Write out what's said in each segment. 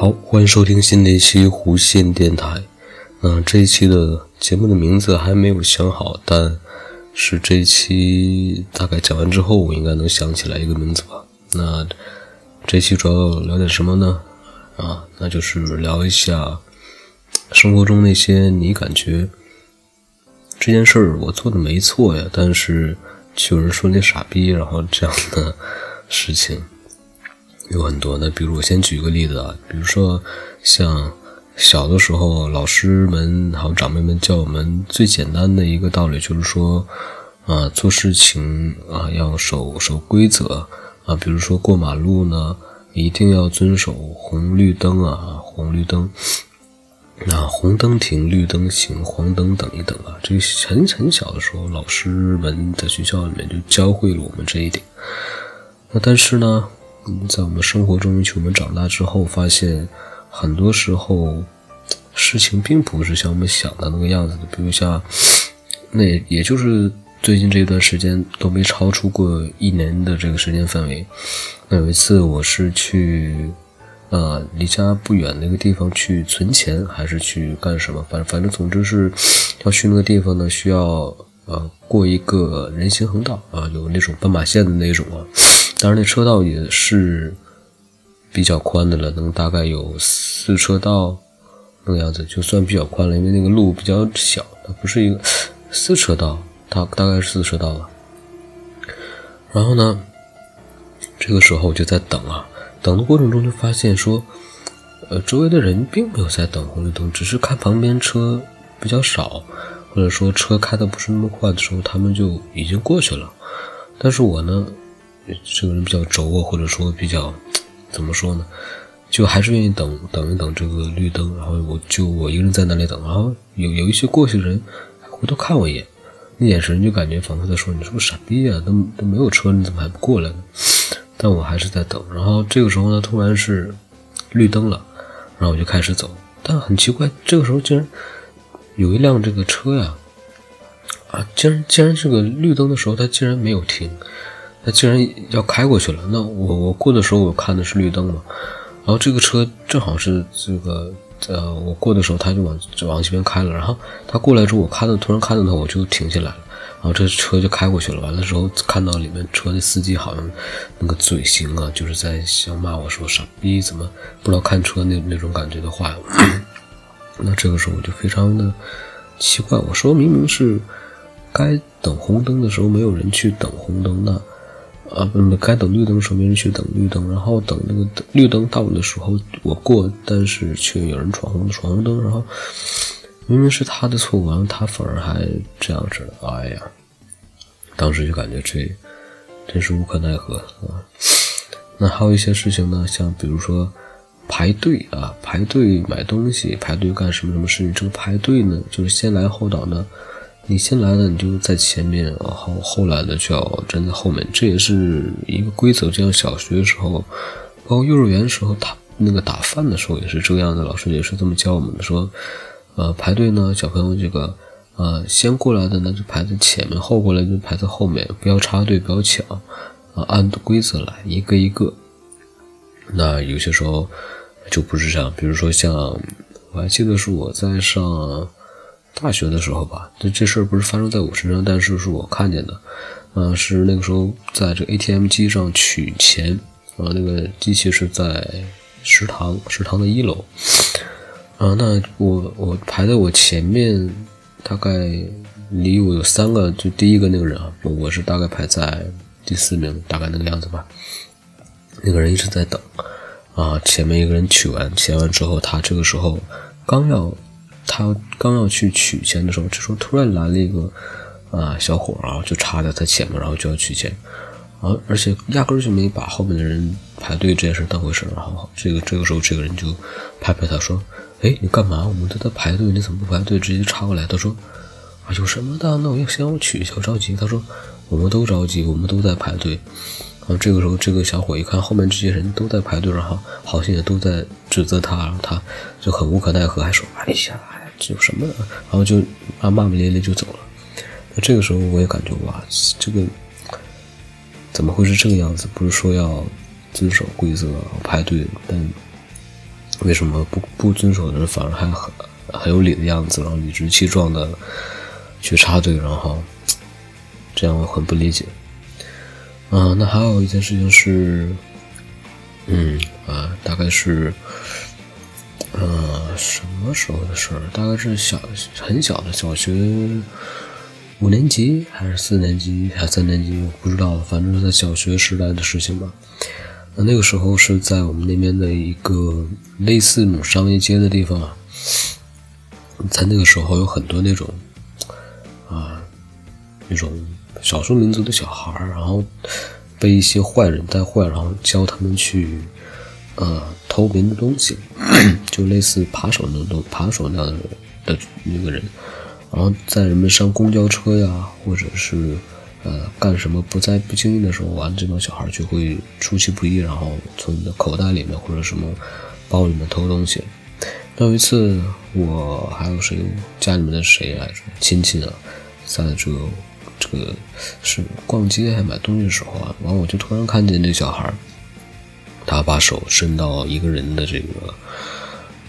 好，欢迎收听新的一期弧线电台。那这一期的节目的名字还没有想好，但是这一期大概讲完之后，我应该能想起来一个名字吧。那这期主要聊点什么呢？啊，那就是聊一下生活中那些你感觉这件事儿我做的没错呀，但是却有人说你傻逼，然后这样的事情。有很多，那比如我先举个例子啊，比如说像小的时候，老师们还有长辈们教我们最简单的一个道理，就是说啊，做事情啊要守守规则啊，比如说过马路呢，一定要遵守红绿灯啊，红绿灯，那红灯停，绿灯行，黄灯等一等啊，这个很很小的时候，老师们在学校里面就教会了我们这一点。那但是呢？在我们生活中，去我们长大之后，发现很多时候事情并不是像我们想的那个样子的。比如像那，也就是最近这段时间都没超出过一年的这个时间范围。那有一次，我是去呃离家不远的一个地方去存钱，还是去干什么？反正反正总之是要去那个地方呢，需要呃过一个人行横道啊，有那种斑马线的那种啊。当然，那车道也是比较宽的了，能大概有四车道那个样子，就算比较宽了。因为那个路比较小，它不是一个四车道，它大概是四车道吧。然后呢，这个时候我就在等啊，等的过程中就发现说，呃，周围的人并没有在等红绿灯，只是看旁边车比较少，或者说车开的不是那么快的时候，他们就已经过去了。但是我呢？这个人比较轴啊，或者说比较怎么说呢？就还是愿意等等一等这个绿灯，然后我就我一个人在那里等，然后有有一些过去的人回头看我一眼，那眼神就感觉仿佛在说：“你是不是傻逼啊？都都没有车，你怎么还不过来呢？”但我还是在等。然后这个时候呢，突然是绿灯了，然后我就开始走。但很奇怪，这个时候竟然有一辆这个车呀，啊，竟然竟然这个绿灯的时候，它竟然没有停。他竟然要开过去了，那我我过的时候我看的是绿灯嘛，然后这个车正好是这个呃我过的时候他就往往这边开了，然后他过来之后我看到突然看到他我就停下来了，然后这车就开过去了，完了之后看到里面车的司机好像那个嘴型啊就是在想骂我说傻逼怎么不知道看车那那种感觉的话，那这个时候我就非常的奇怪，我说明明是该等红灯的时候没有人去等红灯那。啊，不，该等绿灯的时候没人去等绿灯，然后等那个绿灯到的时候我过，但是却有人闯红闯红灯，然后明明是他的错误，然后他反而还这样子，哎呀，当时就感觉这真是无可奈何啊。那还有一些事情呢，像比如说排队啊，排队买东西，排队干什么什么事情，这个排队呢，就是先来后到呢。你先来的，你就在前面，然后后来的就要站在后面，这也是一个规则。就像小学的时候，包括幼儿园的时候，他那个打饭的时候也是这样的，老师也是这么教我们的，说，呃，排队呢，小朋友这个，呃，先过来的呢就排在前面，后过来就排在后面，不要插队，不要抢，啊，按规则来，一个一个。那有些时候就不是这样，比如说像我还记得是我在上。大学的时候吧，这这事儿不是发生在我身上，但是是我看见的，嗯，是那个时候在这 ATM 机上取钱，啊，那个机器是在食堂，食堂的一楼，啊，那我我排在我前面，大概离我有三个，就第一个那个人啊，我是大概排在第四名，大概那个样子吧，那个人一直在等，啊，前面一个人取完钱完之后，他这个时候刚要。他刚要去取钱的时候，这时候突然来了一个啊小伙啊，就插在他前面，然后就要取钱，啊，而且压根就没把后面的人排队这件事当回事然后这个这个时候，这个人就拍拍他说：“哎，你干嘛？我们都在排队，你怎么不排队直接插过来？”他说：“啊，有什么的？那我要先我取一下，我着急。”他说：“我们都着急，我们都在排队。”然后这个时候，这个小伙一看后面这些人都在排队，然后好像也都在指责他，然后他就很无可奈何，还说：“哎呀。”这有什么？然后就啊骂骂咧咧就走了。那这个时候我也感觉哇，这个怎么会是这个样子？不是说要遵守规则排队，但为什么不不遵守的人反而还很很有理的样子，然后理直气壮的去插队，然后这样我很不理解。啊，那还有一件事情是，嗯啊，大概是，呃，什么时候的事儿？大概是小很小的小学五年级还是四年级还是三年级，我不知道，反正是在小学时代的事情吧。那那个时候是在我们那边的一个类似商业街的地方，在那个时候有很多那种啊那种少数民族的小孩，然后被一些坏人带坏，然后教他们去呃偷别人的东西，就类似扒手那种扒手那样的的那个人，然后在人们上公交车呀，或者是。呃，干什么不在不经意的时候，完这帮小孩就会出其不意，然后从你的口袋里面或者什么包里面偷东西。那有一次，我还有谁家里面的谁来着亲戚啊，在这个这个是逛街还买东西的时候啊，完我就突然看见这小孩，他把手伸到一个人的这个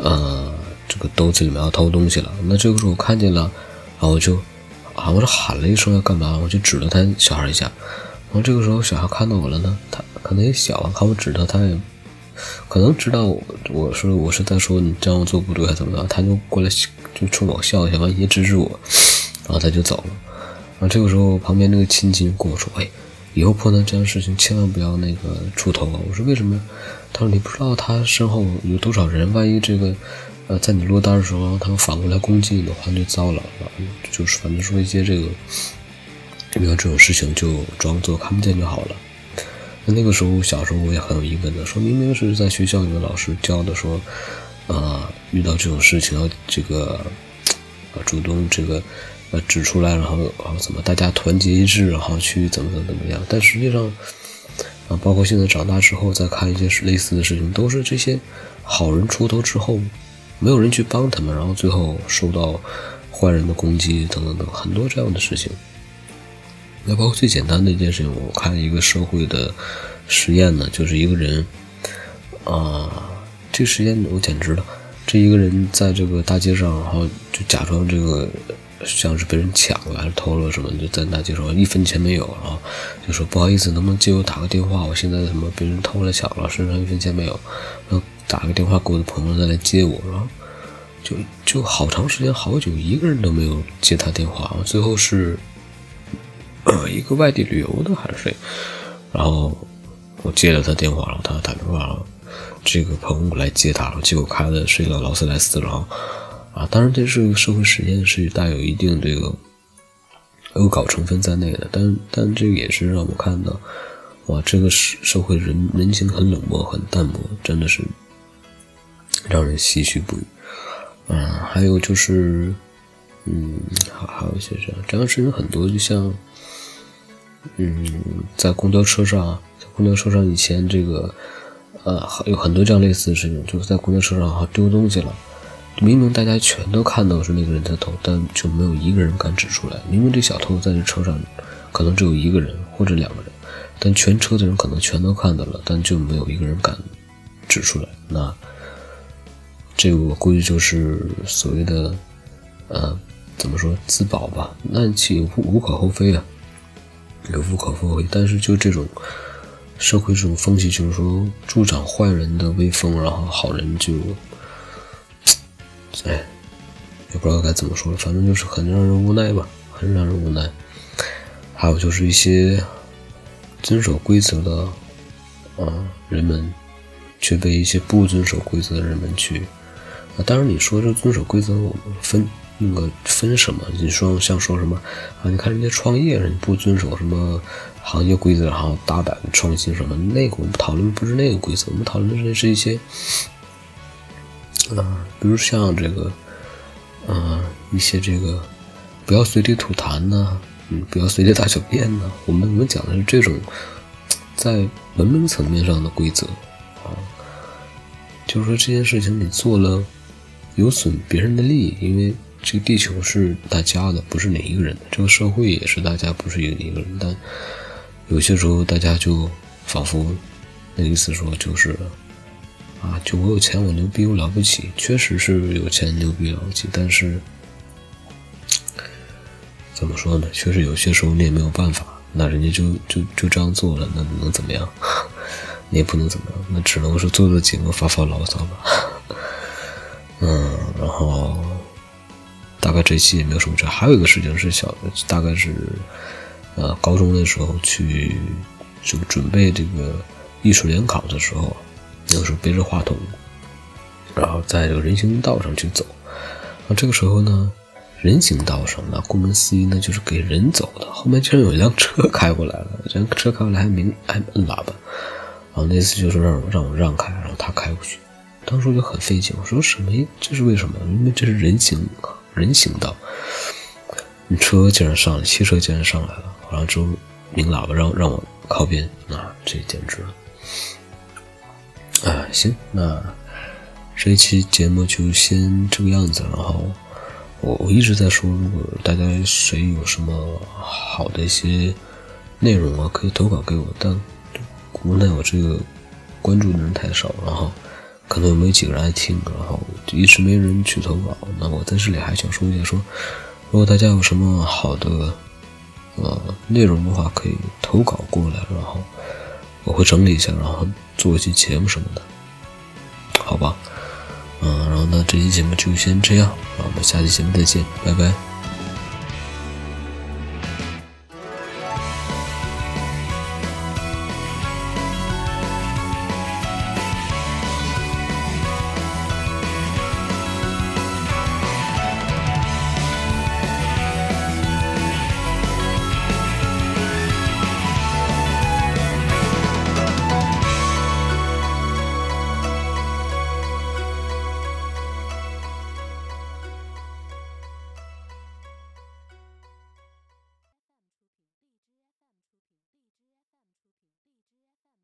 呃这个兜子里面要偷东西了。那这个时候我看见了，然后我就。啊！我就喊了一声要干嘛？我就指了他小孩一下。然后这个时候小孩看到我了呢，他可能也小啊，看我指他，他也可能知道我我说我是在说你这样做不对还怎么的，他就过来就冲我笑一下，完也制止我，然后他就走了。然后这个时候旁边那个亲戚跟我说：“哎，以后碰到这样的事情千万不要那个出头啊！”我说：“为什么？”他说：“你不知道他身后有多少人，万一这个……”呃，在你落单的时候，他们反过来攻击你的话，就糟了。就是反正说一些这个，遇到这种事情就装作看不见就好了。那那个时候小时候我也很有疑问的，说明明是在学校里面老师教的，说，呃，遇到这种事情要这个，呃，主动这个，呃，指出来，然后然后怎么大家团结一致，然后去怎么怎么怎么样。但实际上，啊，包括现在长大之后再看一些类似的事情，都是这些好人出头之后。没有人去帮他们，然后最后受到坏人的攻击，等等等，很多这样的事情。那包括最简单的一件事情，我看一个社会的实验呢，就是一个人，啊，这个实验我简直了，这一个人在这个大街上，然后就假装这个像是被人抢了还是偷了什么，就在大街上一分钱没有，然后就说不好意思，能不能借我打个电话？我现在什么被人偷了抢了，身上一分钱没有，然后。打个电话给我的朋友再来接我，然后就就好长时间好久一个人都没有接他电话，最后是呃一个外地旅游的还是谁，然后我接了他电话，然后他打电话了，这个朋友来接他了，结果开的是一辆劳斯莱斯，然后啊，当然这是个社会实验，是带有一定这个恶搞成分在内的，但但这也是让我看到，哇，这个社社会人人情很冷漠，很淡漠，真的是。让人唏嘘不已。嗯，还有就是，嗯，还还有一些这样这样事情很多，就像，嗯，在公交车上，在公交车上以前这个，呃，有很多这样类似的事情，就是在公交车上哈丢东西了，明明大家全都看到是那个人在偷，但就没有一个人敢指出来。明明这小偷在这车上，可能只有一个人或者两个人，但全车的人可能全都看到了，但就没有一个人敢指出来。那。这个我估计就是所谓的，呃，怎么说自保吧？那其无无可厚非啊，有无可厚非。但是就这种社会这种风气，就是说助长坏人的威风，然后好人就，哎，也不知道该怎么说了，反正就是很让人无奈吧，很让人无奈。还有就是一些遵守规则的啊人们，却被一些不遵守规则的人们去。啊，当然你说这遵守规则，我们分那个分什么？你说像说什么啊？你看人家创业，人不遵守什么行业规则，然后大胆创新什么？那个我们讨论不是那个规则，我们讨论的是一些，啊，比如像这个，啊，一些这个不要随地吐痰呐，嗯，不要随地大小便呐。我们我们讲的是这种在文明层面上的规则啊，就是说这件事情你做了。有损别人的利益，因为这个地球是大家的，不是哪一个人的。这个社会也是大家，不是一一个人。但有些时候，大家就仿佛那意思说，就是啊，就我有钱，我牛逼，我了不起，确实是有钱牛逼了不起，但是怎么说呢？确实有些时候你也没有办法，那人家就就就这样做了，那能怎么样？你也不能怎么样，那只能是做做节目发发牢骚吧。嗯，然后大概这期也没有什么事，还有一个事情是小，大概是呃高中的时候去就准备这个艺术联考的时候，那个时候背着话筒，然后在这个人行道上去走，啊这个时候呢，人行道上那顾名思义呢就是给人走的，后面竟然有一辆车开过来了，这辆车开过来还鸣还摁喇叭。然后那次就是让让我让开，然后他开过去。当时我就很费劲，我说什么？这是为什么？因为这是人行人行道，你车竟然上来，汽车竟然上来了，然后之后鸣喇叭让让我靠边，那这简直了！啊，行，那这一期节目就先这个样子。然后我我一直在说，如果大家谁有什么好的一些内容啊，可以投稿给我，但。无奈我这个关注的人太少，然后可能没几个人爱听，然后一直没人去投稿。那我在这里还想说一下，说如果大家有什么好的呃内容的话，可以投稿过来，然后我会整理一下，然后做一期节目什么的，好吧？嗯，然后呢这期节目就先这样，我们下期节目再见，拜拜。